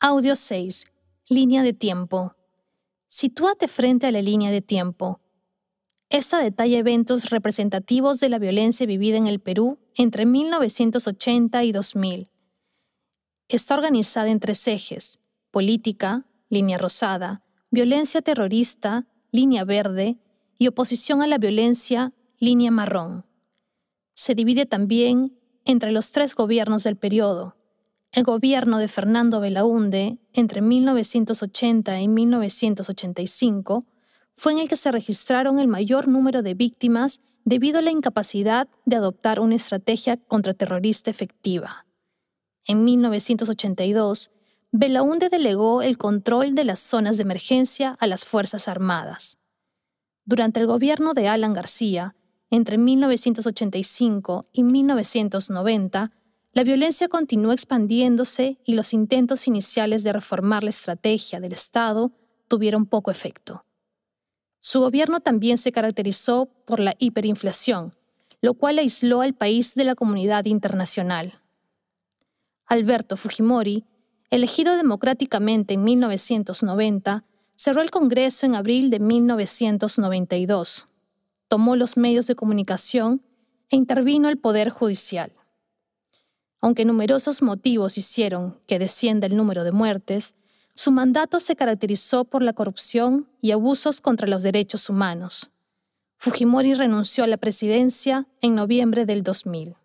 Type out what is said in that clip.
Audio 6. Línea de tiempo. Sitúate frente a la línea de tiempo. Esta detalla eventos representativos de la violencia vivida en el Perú entre 1980 y 2000. Está organizada en tres ejes, política, línea rosada, violencia terrorista, línea verde, y oposición a la violencia, línea marrón. Se divide también entre los tres gobiernos del periodo. El gobierno de Fernando Belaúnde, entre 1980 y 1985, fue en el que se registraron el mayor número de víctimas debido a la incapacidad de adoptar una estrategia contraterrorista efectiva. En 1982, Belaúnde delegó el control de las zonas de emergencia a las Fuerzas Armadas. Durante el gobierno de Alan García, entre 1985 y 1990, la violencia continuó expandiéndose y los intentos iniciales de reformar la estrategia del Estado tuvieron poco efecto. Su gobierno también se caracterizó por la hiperinflación, lo cual aisló al país de la comunidad internacional. Alberto Fujimori elegido democráticamente en 1990, cerró el Congreso en abril de 1992, tomó los medios de comunicación e intervino el Poder Judicial. Aunque numerosos motivos hicieron que descienda el número de muertes, su mandato se caracterizó por la corrupción y abusos contra los derechos humanos. Fujimori renunció a la presidencia en noviembre del 2000.